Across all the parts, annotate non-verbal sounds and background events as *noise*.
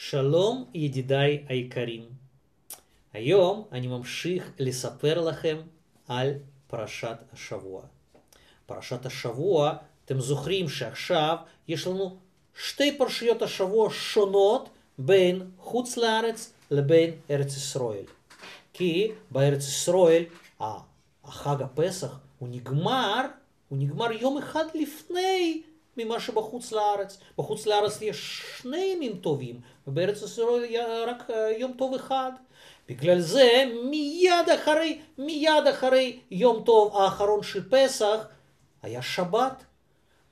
שלום ידידיי היקרים. היום אני ממשיך לספר לכם על פרשת השבוע. פרשת השבוע, אתם זוכרים שעכשיו יש לנו שתי פרשיות השבוע שונות בין חוץ לארץ לבין ארץ ישראל. כי בארץ ישראל החג הפסח הוא נגמר, הוא נגמר יום אחד לפני ממה שבחוץ לארץ. בחוץ לארץ יש שני ימים טובים, ובארץ ישראל רק יום טוב אחד. בגלל זה מיד אחרי, מיד אחרי יום טוב האחרון של פסח היה שבת.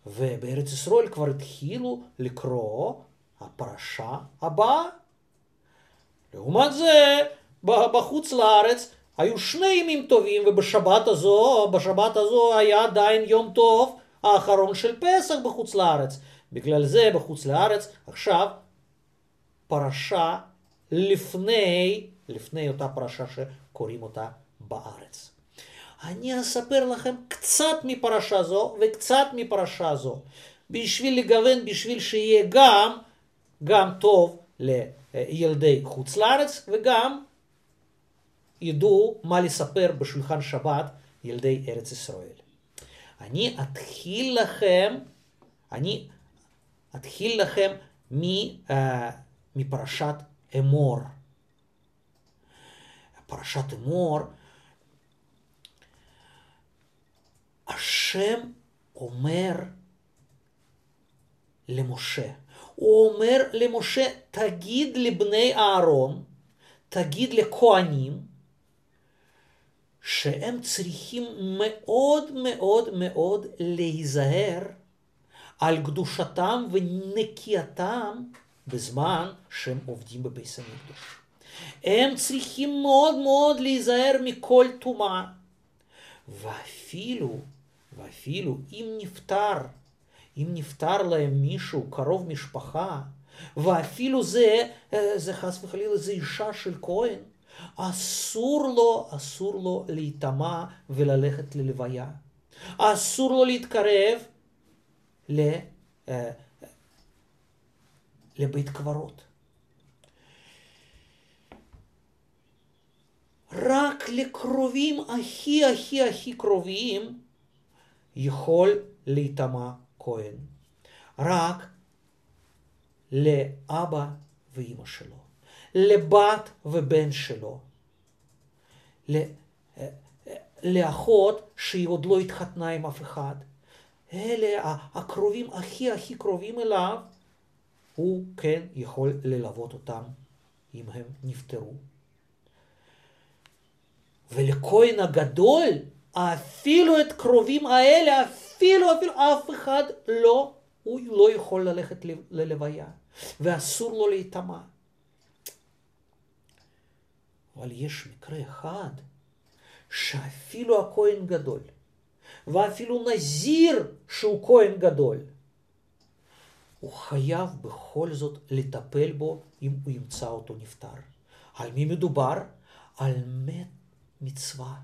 ובארץ ישראל כבר התחילו לקרוא הפרשה הבאה. לעומת זה, בחוץ לארץ היו שני ימים טובים, ובשבת הזו, בשבת הזו היה עדיין יום טוב האחרון של פסח בחוץ לארץ. בגלל זה בחוץ לארץ עכשיו פרשה לפני, לפני אותה פרשה שקוראים אותה בארץ. אני אספר לכם קצת מפרשה זו וקצת מפרשה זו, בשביל לגוון, בשביל שיהיה גם, גם טוב לילדי חוץ לארץ וגם ידעו מה לספר בשולחן שבת ילדי ארץ ישראל. אני אתחיל לכם, אני אתחיל לכם מפרשת אמור. פרשת אמור, השם אומר למשה, הוא אומר למשה, תגיד לבני אהרון, תגיד לכהנים, שהם צריכים מאוד מאוד מאוד להיזהר על קדושתם ונקייתם בזמן שהם עובדים בבית המקדוש. הם צריכים מאוד מאוד להיזהר מכל טומאה. ואפילו, ואפילו אם נפטר, אם נפטר להם מישהו, קרוב משפחה, ואפילו זה, זה חס וחלילה, זה אישה של כהן, אסור לו, אסור לו להיטמע וללכת ללוויה. אסור לו להתקרב ל, אה, לבית קברות. רק לקרובים הכי הכי הכי קרובים יכול להיטמע כהן. רק לאבא ואימא שלו. לבת ובן שלו, לאחות שהיא עוד לא התחתנה עם אף אחד. אלה הקרובים הכי הכי קרובים אליו, הוא כן יכול ללוות אותם אם הם נפטרו. ולכהן הגדול, אפילו את קרובים האלה, אפילו אפילו אף אחד לא, הוא לא יכול ללכת ללוויה, ואסור לו להיטמע. אבל יש מקרה אחד, שאפילו הכהן גדול, ואפילו נזיר שהוא כהן גדול, הוא חייב בכל זאת לטפל בו אם הוא ימצא אותו נפטר. על מי מדובר? על מת מצווה.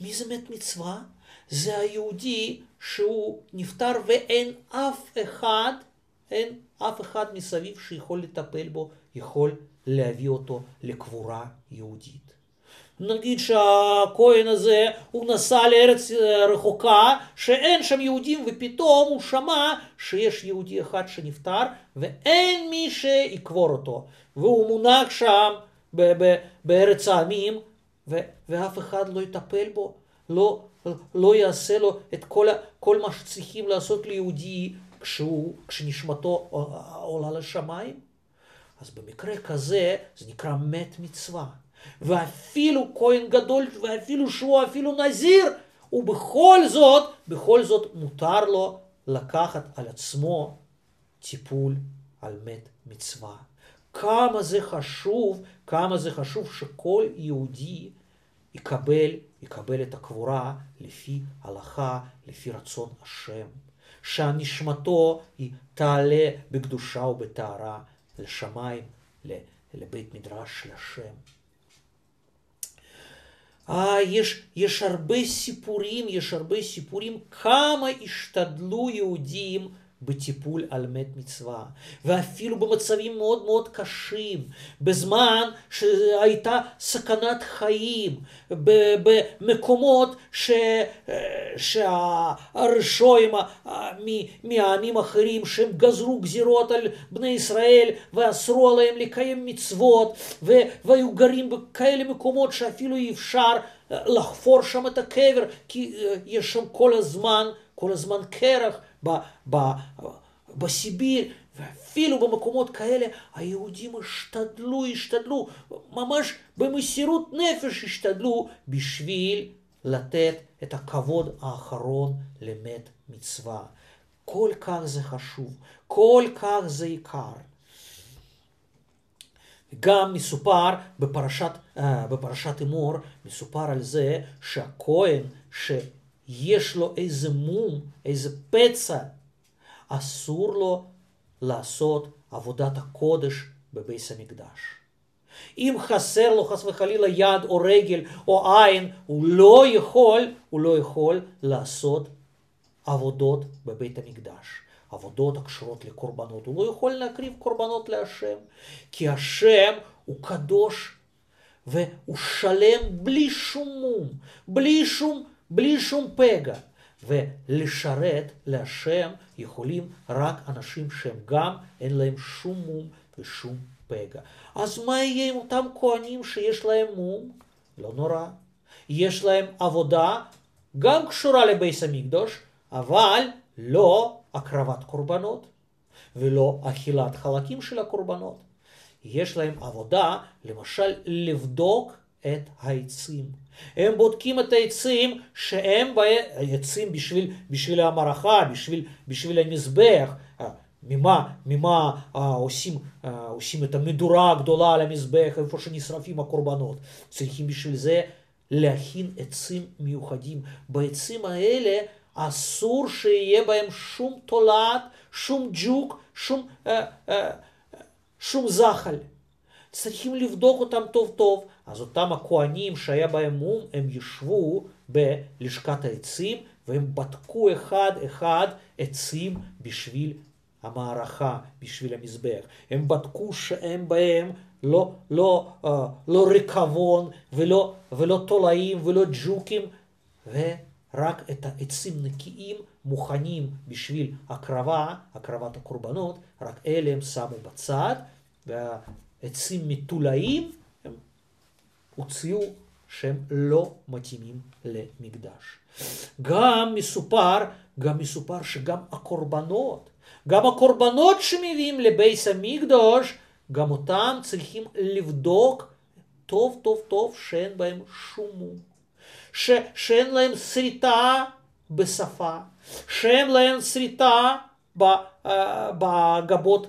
מי זה מת מצווה? זה היהודי שהוא נפטר ואין אף אחד, אין אף אחד מסביב שיכול לטפל בו, יכול להביא אותו לקבורה יהודית. נגיד שהכהן הזה הוא נסע לארץ רחוקה שאין שם יהודים ופתאום הוא שמע שיש יהודי אחד שנפטר ואין מי שיקבור אותו והוא מונח שם בארץ העמים ואף אחד לא יטפל בו, לא, לא יעשה לו את כל, כל מה שצריכים לעשות ליהודי כשהוא, כשנשמתו עולה לשמיים. אז במקרה כזה זה נקרא מת מצווה. ואפילו כהן גדול, ואפילו שהוא אפילו נזיר, ובכל זאת, בכל זאת מותר לו לקחת על עצמו טיפול על מת מצווה. כמה זה חשוב, כמה זה חשוב שכל יהודי יקבל, יקבל את הקבורה לפי הלכה, לפי רצון השם. שהנשמתו היא תעלה בקדושה ובטהרה לשמיים, לבית מדרש של השם. אה, יש, יש הרבה סיפורים, יש הרבה סיפורים כמה השתדלו יהודים בטיפול על מת מצווה, ואפילו במצבים מאוד מאוד קשים, בזמן שהייתה סכנת חיים, במקומות ש... שהרשועים מהעמים האחרים שהם גזרו גזירות על בני ישראל ואסרו עליהם לקיים מצוות והיו גרים בכאלה מקומות שאפילו אי אפשר לחפור שם את הקבר כי יש שם כל הזמן, כל הזמן קרח ב, ב, בסיביר, ואפילו במקומות כאלה היהודים השתדלו, השתדלו, ממש במסירות נפש השתדלו בשביל לתת את הכבוד האחרון למת מצווה. כל כך זה חשוב, כל כך זה עיקר. גם מסופר בפרשת, uh, בפרשת אמור, מסופר על זה שהכהן שיש לו איזה מום, איזה פצע, אסור לו לעשות עבודת הקודש בביס המקדש. אם חסר לו חס וחלילה יד או רגל או עין, הוא לא יכול, הוא לא יכול לעשות עבודות בבית המקדש. עבודות הקשורות לקורבנות. הוא לא יכול להקריב קורבנות להשם, כי השם הוא קדוש והוא שלם בלי שום מום, בלי שום, בלי שום פגע. ולשרת להשם יכולים רק אנשים שהם גם אין להם שום מום ושום פגע. אז מה יהיה עם אותם כהנים שיש להם מום? לא נורא. יש להם עבודה גם קשורה לבייס המקדוש, אבל לא הקרבת קורבנות ולא אכילת חלקים של הקורבנות. יש להם עבודה, למשל, לבדוק את העצים. הם בודקים את העצים שהם עצים בשביל, בשביל המערכה, בשביל, בשביל המזבח. אה, ממה, ממה אה, עושים, אה, עושים את המדורה הגדולה על המזבח, איפה שנשרפים הקורבנות. צריכים בשביל זה להכין עצים מיוחדים. בעצים האלה אסור שיהיה בהם שום תולעת, שום ג'וק, שום, אה, אה, שום זחל. צריכים לבדוק אותם טוב טוב. אז אותם הכוהנים שהיה בהם מום, הם ישבו בלשכת העצים והם בדקו אחד אחד עצים בשביל המערכה, בשביל המזבח. הם בדקו שאין בהם לא, לא, uh, לא ריקבון ולא, ולא תולעים ולא ג'וקים, ורק את העצים נקיים מוכנים בשביל הקרבה, הקרבת הקורבנות, רק אלה הם שמו בצד, והעצים מתולעים הוציאו שהם לא מתאימים למקדש. גם מסופר, גם מסופר שגם הקורבנות, גם הקורבנות שמביאים לבייס המקדוש, גם אותם צריכים לבדוק טוב טוב טוב שאין בהם שום מום, ש, שאין להם שריטה בשפה, שאין להם שריטה בגבות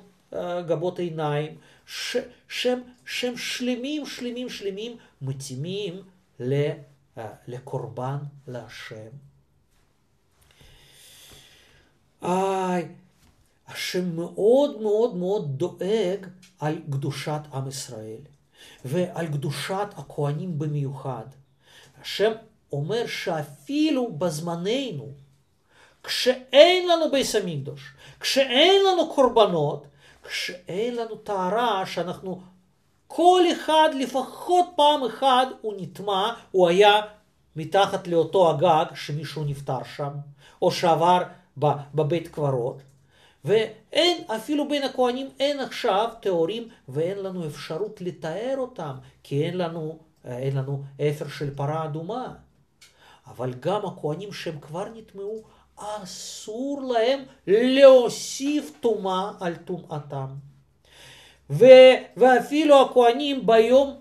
גבות עיניים, ש, שהם, שהם שלמים, שלמים, שלמים, מתאימים לקורבן להשם. איי, השם מאוד מאוד מאוד דואג על קדושת עם ישראל ועל קדושת הכהנים במיוחד. השם אומר שאפילו בזמננו, כשאין לנו בית המקדוש, כשאין לנו קורבנות, כשאין לנו טהרה שאנחנו, כל אחד לפחות פעם אחת הוא נטמע, הוא היה מתחת לאותו הגג שמישהו נפטר שם, או שעבר בבית קברות, ואין, אפילו בין הכהנים אין עכשיו טהורים ואין לנו אפשרות לתאר אותם, כי אין לנו, אין לנו אפר של פרה אדומה. אבל גם הכהנים שהם כבר נטמעו, אסור להם להוסיף טומאה על טומאתם. ואפילו הכהנים ביום,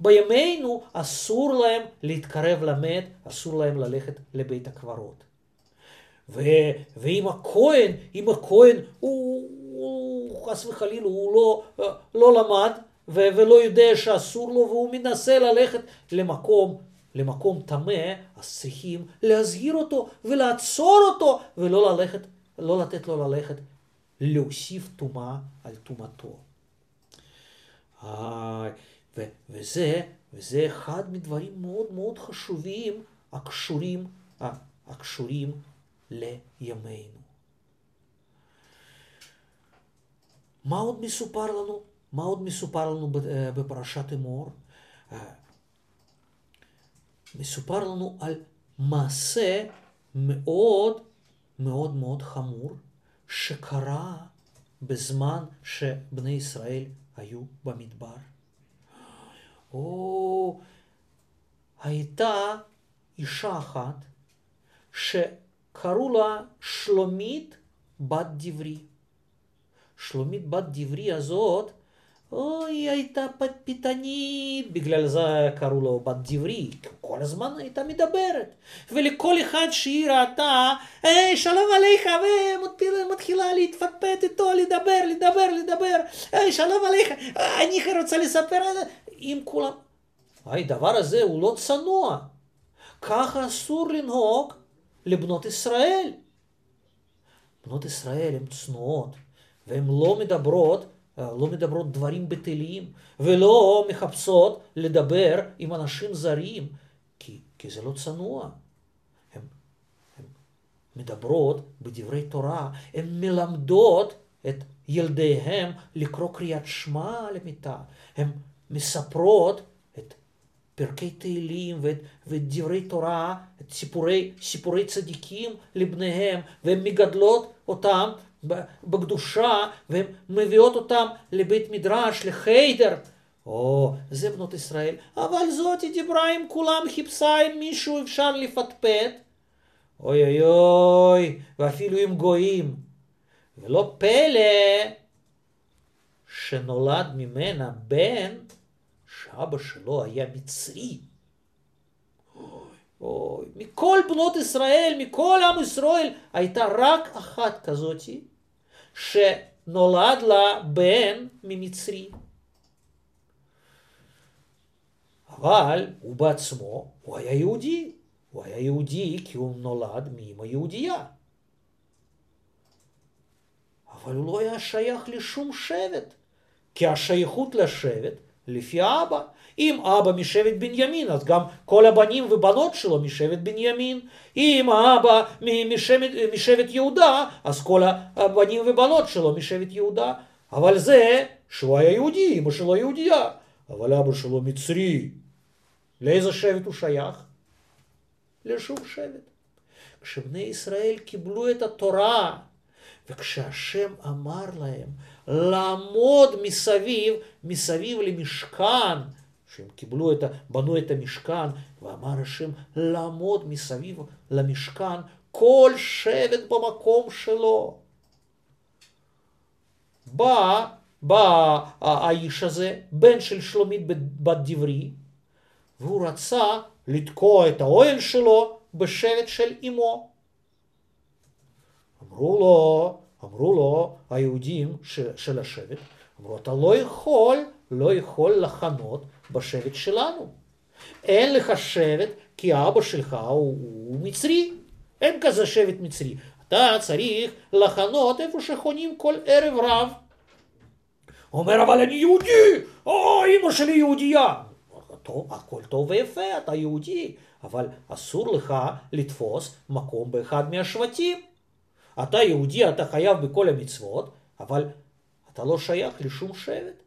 בימינו אסור להם להתקרב למת, אסור להם ללכת לבית הקברות. ו- ואם הכהן, אם הכהן הוא, הוא חס וחלילה, הוא לא, לא למד ו- ולא יודע שאסור לו והוא מנסה ללכת למקום למקום טמא, אז צריכים להזהיר אותו ולעצור אותו ולא ללכת, לא לתת לו ללכת, להוסיף טומאה על טומאתו. וזה, וזה אחד מדברים מאוד מאוד חשובים הקשורים, הקשורים לימינו. מה עוד מסופר לנו? מה עוד מסופר לנו בפרשת אמור? מסופר לנו על מעשה מאוד מאוד מאוד חמור שקרה בזמן שבני ישראל היו במדבר. או הייתה אישה אחת שקראו לה שלומית בת דברי. שלומית בת דברי הזאת היא הייתה פטפטנית, בגלל זה קראו לו בת דברי, כל הזמן הייתה מדברת. ולכל אחד שהיא ראתה, היי, שלום עליך, ומתחילה להתפטפט איתו, לדבר, לדבר, לדבר, היי, שלום עליך, אני רוצה לספר, עם כולם. הדבר הזה הוא לא צנוע. ככה אסור לנהוג לבנות ישראל. בנות ישראל הן צנועות, והן לא מדברות לא מדברות דברים בטלים, ולא מחפשות לדבר עם אנשים זרים, כי, כי זה לא צנוע. הן, הן מדברות בדברי תורה, הן מלמדות את ילדיהם לקרוא קריאת שמע למיטה, הן מספרות את פרקי תהילים ואת, ואת דברי תורה, את סיפורי, סיפורי צדיקים לבניהם, והן מגדלות אותם בקדושה, והן מביאות אותם לבית מדרש, לחיידר. או, זה בנות ישראל. אבל זאתי דיברה עם כולם, חיפשה עם מישהו אפשר לפטפט. אוי אוי אוי, ואפילו עם גויים. ולא פלא שנולד ממנה בן שאבא שלו היה מצרי. אוי, מכל בנות ישראל, מכל עם ישראל, הייתה רק אחת כזאתי, שנולד לה בן ממצרי. אבל הוא בעצמו, הוא היה יהודי. הוא היה יהודי כי הוא נולד מאמא יהודייה. אבל הוא לא היה שייך לשום שבט, כי השייכות לשבט לפי האבא. אם אבא משבט בנימין, אז גם כל הבנים ובנות שלו משבט בנימין. אם האבא משבט, משבט יהודה, אז כל הבנים ובנות שלו משבט יהודה. אבל זה שהוא היה יהודי, אמא שלו יהודייה, אבל אבא שלו מצרי. לאיזה שבט הוא שייך? לשום שבט. כשבני ישראל קיבלו את התורה, וכשהשם אמר להם לעמוד מסביב, מסביב למשכן, שהם קיבלו את, בנו את המשכן, ואמר השם לעמוד מסביב למשכן, כל שבט במקום שלו. בא, בא האיש הזה, בן של שלומית בת דברי, והוא רצה לתקוע את האוהל שלו בשבט של אמו. אמרו לו, אמרו לו היהודים של השבט, אמרו, אתה לא יכול, לא יכול לחנות בשבט שלנו. אין לך שבט כי אבא שלך הוא, הוא מצרי. אין כזה שבט מצרי. אתה צריך לחנות איפה שחונים כל ערב רב. אומר, אבל אני יהודי! או, אמא שלי יהודייה. טוב, הכל טוב ויפה, אתה יהודי, אבל אסור לך לתפוס מקום באחד מהשבטים. אתה יהודי, אתה חייב בכל המצוות, אבל אתה לא שייך לשום שבט.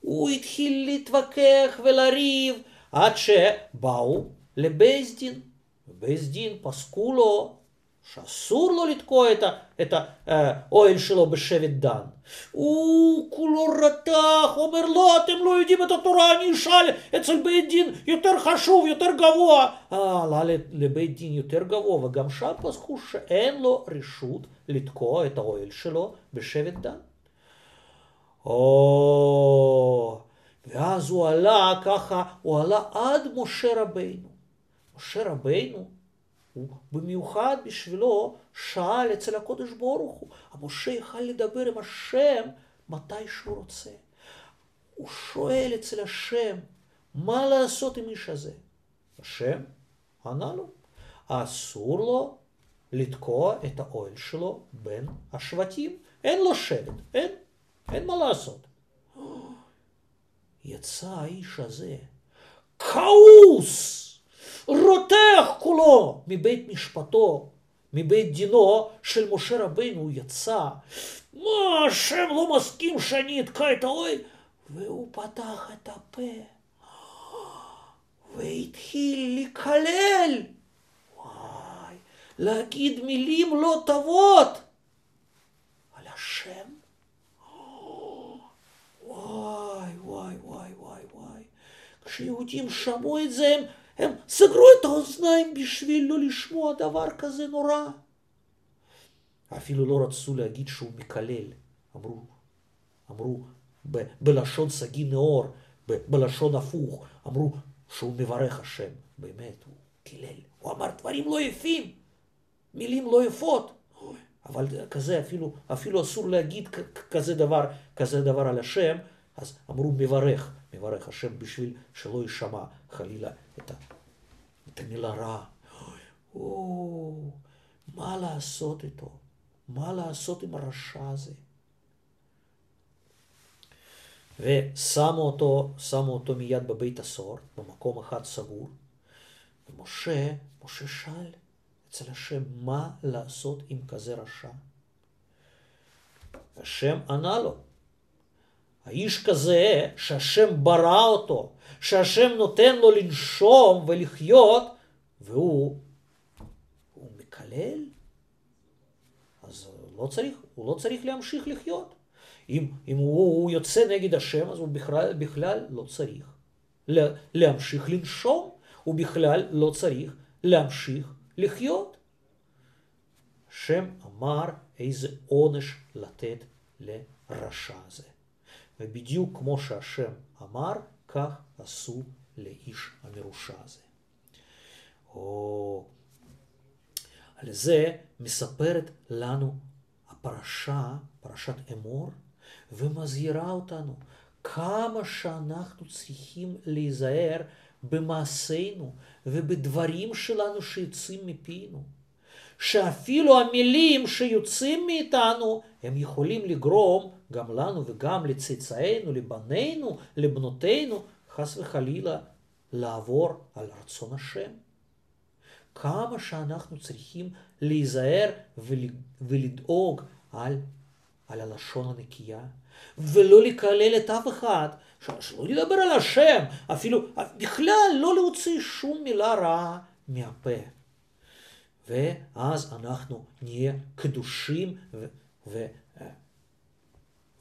הוא התחיל להתווכח ולריב עד שבאו לבייס דין. בייס דין פסקו לו שאסור לו לתקוע את האוהל שלו בשבט דן. הוא כולו רתח, אומר לא, אתם לא יודעים את התורה, אני אשאל אצל בית דין יותר חשוב, יותר גבוה. עלה לבית דין יותר גבוה, וגם שם פסקו שאין לו רשות לתקוע את האוהל שלו בשבט דן. או... ואז הוא עלה ככה, הוא עלה עד משה רבינו. משה רבינו, הוא במיוחד בשבילו שאל אצל הקודש ברוך הוא. המשה יכל לדבר עם השם מתי שהוא רוצה. הוא שואל אצל השם, מה לעשות עם איש הזה? השם ענה לו, אסור לו לתקוע את האוהל שלו בין השבטים. אין לו שבט, אין. אין מה לעשות. *gasps* יצא האיש הזה כעוס, רותח כולו מבית משפטו, מבית דינו של משה רבינו הוא יצא, מה, השם לא מסכים שאני אתקע את האוהל? והוא פתח את הפה והתחיל לקלל. וואי, להגיד מילים לא טובות על השם. וואי, וואי, וואי, וואי, וואי. כשיהודים שמעו את זה, הם, הם סגרו את האוזניים בשביל לא לשמוע דבר כזה נורא. אפילו לא רצו להגיד שהוא מקלל. אמרו, אמרו ב, בלשון סגי נאור, ב, בלשון הפוך, אמרו שהוא מברך השם. באמת, הוא קילל. הוא אמר דברים לא יפים, מילים לא יפות. אבל כזה אפילו, אפילו אסור להגיד כזה דבר, כזה דבר על השם, אז אמרו מברך, מברך השם בשביל שלא יישמע חלילה את, ה, את רע. או, מה לעשות איתו? מה לעשות עם הרשע הזה? ושמו אותו, שמו אותו מיד בבית הסוהר, במקום אחד סגור. ומשה, משה שאל אצל השם, מה לעשות עם כזה רשע? השם ענה לו, האיש כזה שהשם ברא אותו, שהשם נותן לו לנשום ולחיות, והוא הוא מקלל, אז לא צריך, הוא לא צריך להמשיך לחיות. אם, אם הוא, הוא יוצא נגד השם, אז הוא בכלל, בכלל לא צריך להמשיך לנשום, הוא בכלל לא צריך להמשיך לחיות. השם אמר איזה עונש לתת לרשע הזה. ובדיוק כמו שהשם אמר, כך עשו לאיש המרושע הזה. או... על זה מספרת לנו הפרשה, פרשת אמור, ומזהירה אותנו כמה שאנחנו צריכים להיזהר במעשינו ובדברים שלנו שיוצאים מפינו. שאפילו המילים שיוצאים מאיתנו, הם יכולים לגרום גם לנו וגם לצאצאינו, לבנינו, לבנותינו, חס וחלילה, לעבור על רצון השם. כמה שאנחנו צריכים להיזהר ולדאוג על, על הלשון הנקייה, ולא לקלל את אף אחד, שלא לדבר על השם, אפילו בכלל לא להוציא שום מילה רעה מהפה. ואז אנחנו נהיה קדושים ו- ו-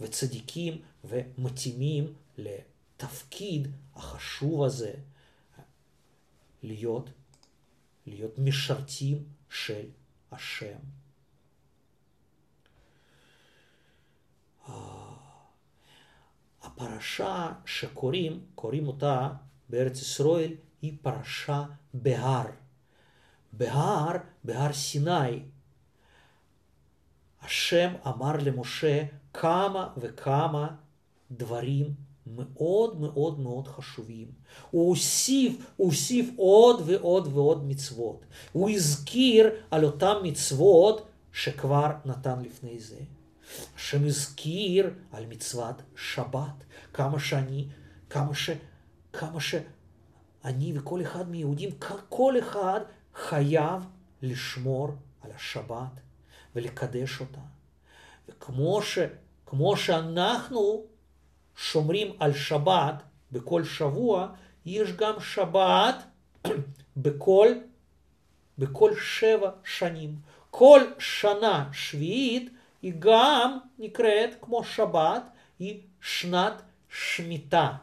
וצדיקים ומתאימים לתפקיד החשוב הזה, להיות, להיות משרתים של השם. הפרשה שקוראים, קוראים אותה בארץ ישראל, היא פרשה בהר. בהר, בהר סיני, השם אמר למשה כמה וכמה דברים מאוד מאוד מאוד חשובים. הוא הוסיף, הוא הוסיף עוד ועוד ועוד מצוות. הוא הזכיר על אותן מצוות שכבר נתן לפני זה. השם הזכיר על מצוות שבת, כמה שאני, כמה ש... כמה שאני וכל אחד מיהודים, כל אחד חייב לשמור על השבת ולקדש אותה. וכמו ש, כמו שאנחנו שומרים על שבת בכל שבוע, יש גם שבת *clears throat* בכל, בכל שבע שנים. כל שנה שביעית היא גם נקראת כמו שבת, היא שנת שמיטה.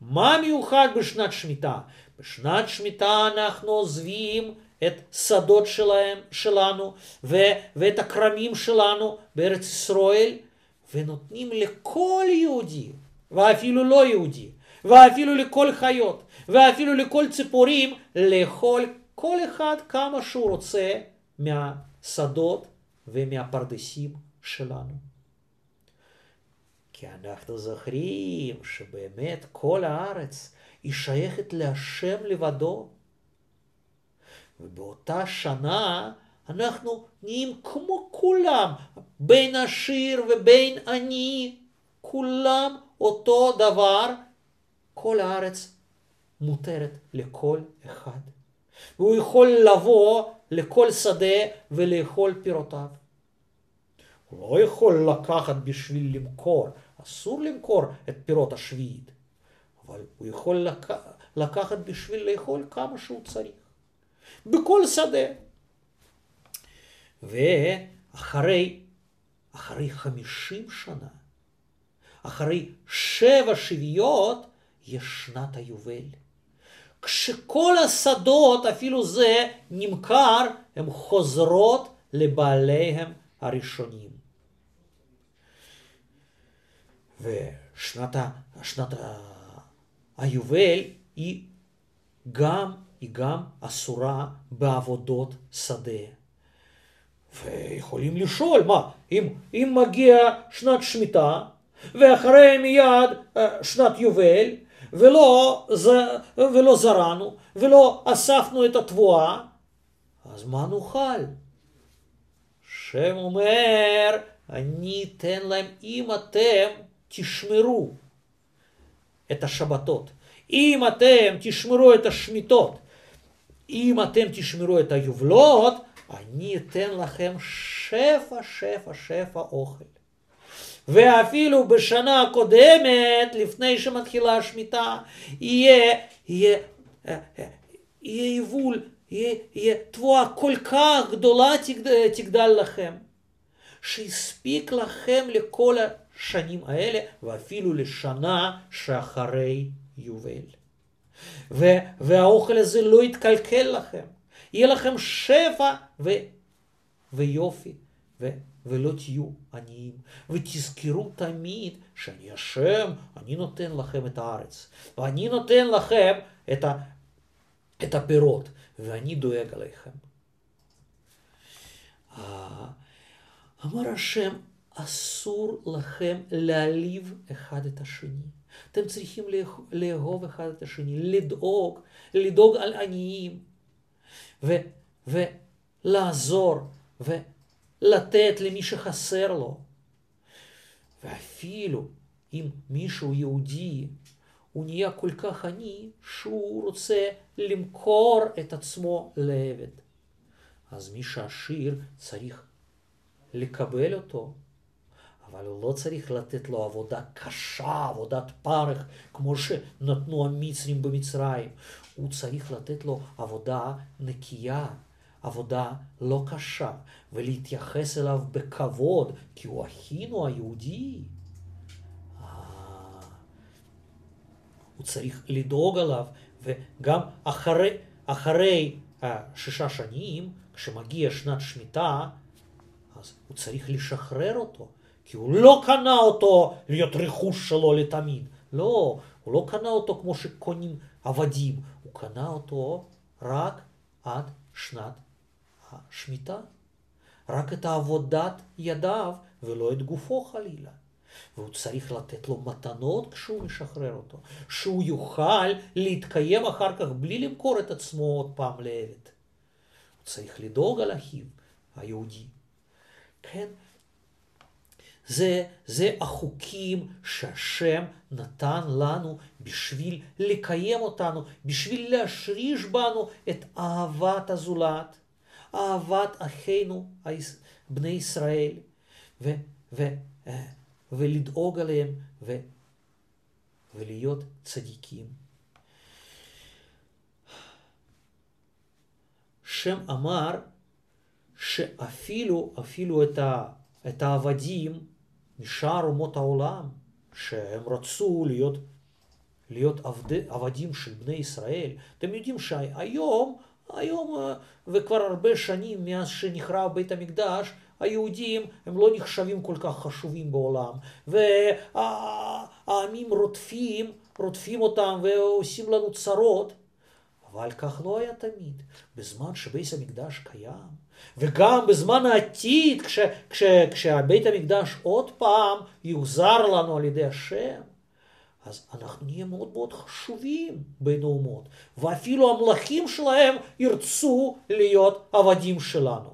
מה מיוחד בשנת שמיטה? בשנת שמיטה אנחנו עוזבים את שדות שלהם, שלנו ו, ואת הכרמים שלנו בארץ ישראל ונותנים לכל יהודי ואפילו לא יהודי ואפילו לכל חיות ואפילו לכל ציפורים לאכול כל אחד כמה שהוא רוצה מהשדות ומהפרדסים שלנו. כי אנחנו זוכרים שבאמת כל הארץ היא שייכת להשם לבדו. ובאותה שנה אנחנו נהיים כמו כולם, בין עשיר ובין עני, כולם אותו דבר, כל הארץ מותרת לכל אחד. והוא יכול לבוא לכל שדה ולאכול פירותיו. הוא לא יכול לקחת בשביל למכור, אסור למכור את פירות השביעית, אבל הוא יכול לק... לקחת בשביל לאכול כמה שהוא צריך, בכל שדה. ואחרי אחרי חמישים שנה, אחרי שבע שביעיות, יש שנת היובל. כשכל השדות, אפילו זה, נמכר, הן חוזרות לבעליהם הראשונים. ושנת שנת היובל היא גם, היא גם אסורה בעבודות שדה. ויכולים לשאול, מה, אם, אם מגיע שנת שמיטה, ואחרי מיד שנת יובל, ולא, ולא זרענו, ולא אספנו את התבואה, אז מה נאכל? שם אומר, אני אתן להם אם אתם תשמרו את השבתות, אם אתם תשמרו את השמיטות, אם אתם תשמרו את היובלות, אני אתן לכם שפע, שפע, שפע אוכל. ואפילו בשנה הקודמת, לפני שמתחילה השמיטה, יהיה, יהיה, יהיה יבול, יהיה, יהיה תבואה כל כך גדולה תגדל לכם, שהספיק לכם לכל השנים האלה, ואפילו לשנה שאחרי יובל. והאוכל הזה לא יתקלקל לכם. יהיה לכם שפע ו, ויופי, ו, ולא תהיו עניים. ותזכרו תמיד שאני השם, אני נותן לכם את הארץ, ואני נותן לכם את, ה, את הפירות, ואני דואג עליכם. אה, אמר השם, אסור לכם להעליב אחד את השני. אתם צריכים לאהוב אחד את השני, לדאוג, לדאוג על עניים, ו, ולעזור ולתת למי שחסר לו. ואפילו אם מישהו יהודי הוא נהיה כל כך עני שהוא רוצה למכור את עצמו לעבד. אז מי שעשיר צריך לקבל אותו, אבל הוא לא צריך לתת לו עבודה קשה, עבודת פרך, כמו שנתנו המצרים במצרים. הוא צריך לתת לו עבודה נקייה, עבודה לא קשה, ולהתייחס אליו בכבוד, כי הוא אחינו היהודי. אה, הוא צריך לדאוג עליו, וגם אחרי, אחרי שישה שנים, כשמגיע שנת שמיטה, אז הוא צריך לשחרר אותו, כי הוא לא קנה אותו להיות רכוש שלו לתמיד. לא, הוא לא קנה אותו כמו שקונים עבדים, הוא קנה אותו רק עד שנת השמיטה. רק את עבודת ידיו ולא את גופו חלילה. והוא צריך לתת לו מתנות כשהוא משחרר אותו, שהוא יוכל להתקיים אחר כך בלי למכור את עצמו עוד פעם לעבד. הוא צריך לדאוג על אחיו היהודי. כן, זה, זה החוקים שהשם נתן לנו בשביל לקיים אותנו, בשביל להשריש בנו את אהבת הזולת, אהבת אחינו בני ישראל, ו, ו, אה, ולדאוג עליהם ו, ולהיות צדיקים. שם אמר שאפילו אפילו את, ה, את העבדים משאר אומות העולם, שהם רצו להיות, להיות עבד, עבדים של בני ישראל. אתם יודעים שהיום, היום וכבר הרבה שנים מאז שנחרב בית המקדש, היהודים הם לא נחשבים כל כך חשובים בעולם, והעמים רודפים, רודפים אותם ועושים לנו צרות, אבל כך לא היה תמיד. בזמן שבית המקדש קיים, וגם בזמן העתיד, כש, כש, כשבית המקדש עוד פעם יוחזר לנו על ידי השם, אז אנחנו נהיה מאוד מאוד חשובים בין האומות, ואפילו המלכים שלהם ירצו להיות עבדים שלנו.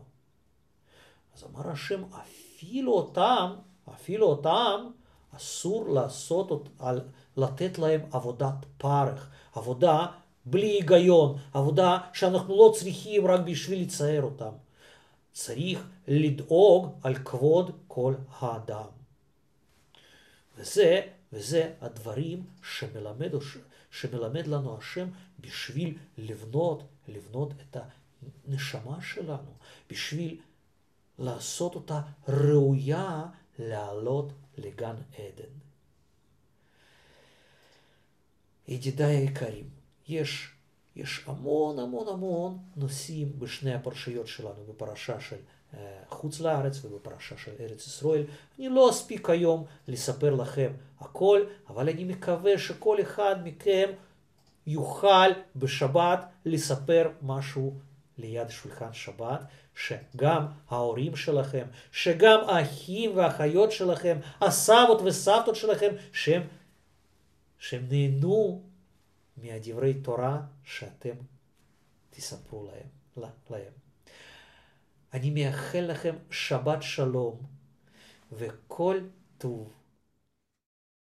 אז אמר השם, אפילו אותם, אפילו אותם, אסור לעשות, לתת להם עבודת פרך, עבודה בלי היגיון, עבודה שאנחנו לא צריכים רק בשביל לצייר אותם. צריך לדאוג על כבוד כל האדם. וזה, וזה הדברים שמלמד, שמלמד לנו השם בשביל לבנות, לבנות את הנשמה שלנו, בשביל לעשות אותה ראויה לעלות לגן עדן. ידידיי היקרים, יש, יש המון המון המון נושאים בשני הפרשיות שלנו, בפרשה של uh, חוץ לארץ ובפרשה של ארץ ישראל. אני לא אספיק היום לספר לכם הכל, אבל אני מקווה שכל אחד מכם יוכל בשבת לספר משהו ליד שולחן שבת, שגם ההורים שלכם, שגם האחים והאחיות שלכם, הסבות וסבתות שלכם, שהם, שהם נהנו מהדברי תורה שאתם תספרו להם. להם. אני מאחל לכם שבת שלום וכל טוב.